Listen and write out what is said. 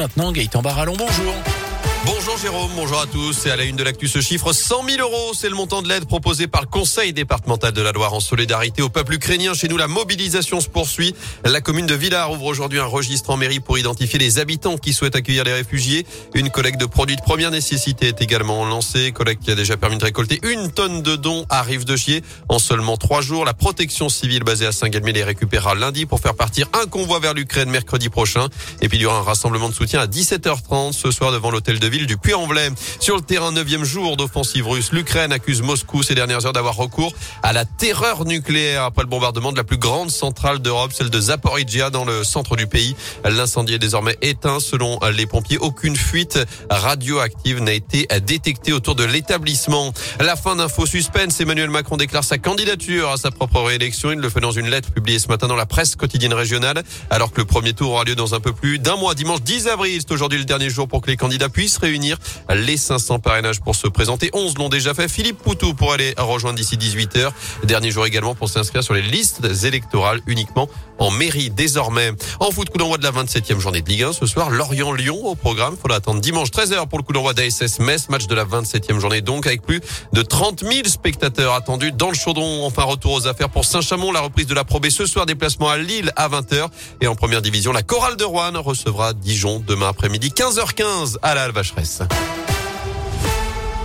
Maintenant, Gaëtan Barallon, bonjour. Bonjour Jérôme, bonjour à tous. C'est à la une de l'actu ce chiffre 100 000 euros. C'est le montant de l'aide proposée par le Conseil départemental de la Loire en solidarité au peuple ukrainien. Chez nous, la mobilisation se poursuit. La commune de Villars ouvre aujourd'hui un registre en mairie pour identifier les habitants qui souhaitent accueillir les réfugiés. Une collecte de produits de première nécessité est également lancée. Collecte qui a déjà permis de récolter une tonne de dons à Rive de Chier. En seulement trois jours, la protection civile basée à Saint-Galmier les récupérera lundi pour faire partir un convoi vers l'Ukraine mercredi prochain. Et puis il y aura un rassemblement de soutien à 17h30 ce soir devant l'hôtel de ville du Puy-en-Velay. Sur le terrain, neuvième jour d'offensive russe, l'Ukraine accuse Moscou ces dernières heures d'avoir recours à la terreur nucléaire après le bombardement de la plus grande centrale d'Europe, celle de Zaporizhia dans le centre du pays. L'incendie est désormais éteint selon les pompiers. Aucune fuite radioactive n'a été détectée autour de l'établissement. La fin d'un faux suspense, Emmanuel Macron déclare sa candidature à sa propre réélection. Il le fait dans une lettre publiée ce matin dans la presse quotidienne régionale, alors que le premier tour aura lieu dans un peu plus d'un mois. Dimanche 10 avril, c'est aujourd'hui le dernier jour pour que les candidats puissent réunir les 500 parrainages pour se présenter. 11 l'ont déjà fait. Philippe Poutou pour aller rejoindre d'ici 18h. Dernier jour également pour s'inscrire sur les listes électorales uniquement en mairie désormais. En foot, coup d'envoi de la 27e journée de Ligue 1 ce soir. Lorient-Lyon au programme. Faudra attendre dimanche 13h pour le coup d'envoi d'ASS Metz. Match de la 27e journée donc avec plus de 30 000 spectateurs attendus dans le chaudron. Enfin, retour aux affaires pour Saint-Chamond. La reprise de la Pro ce soir. Déplacement à Lille à 20h. Et en première division, la Chorale de Rouen recevra Dijon demain après-midi 15h15 à la Alvacheresse.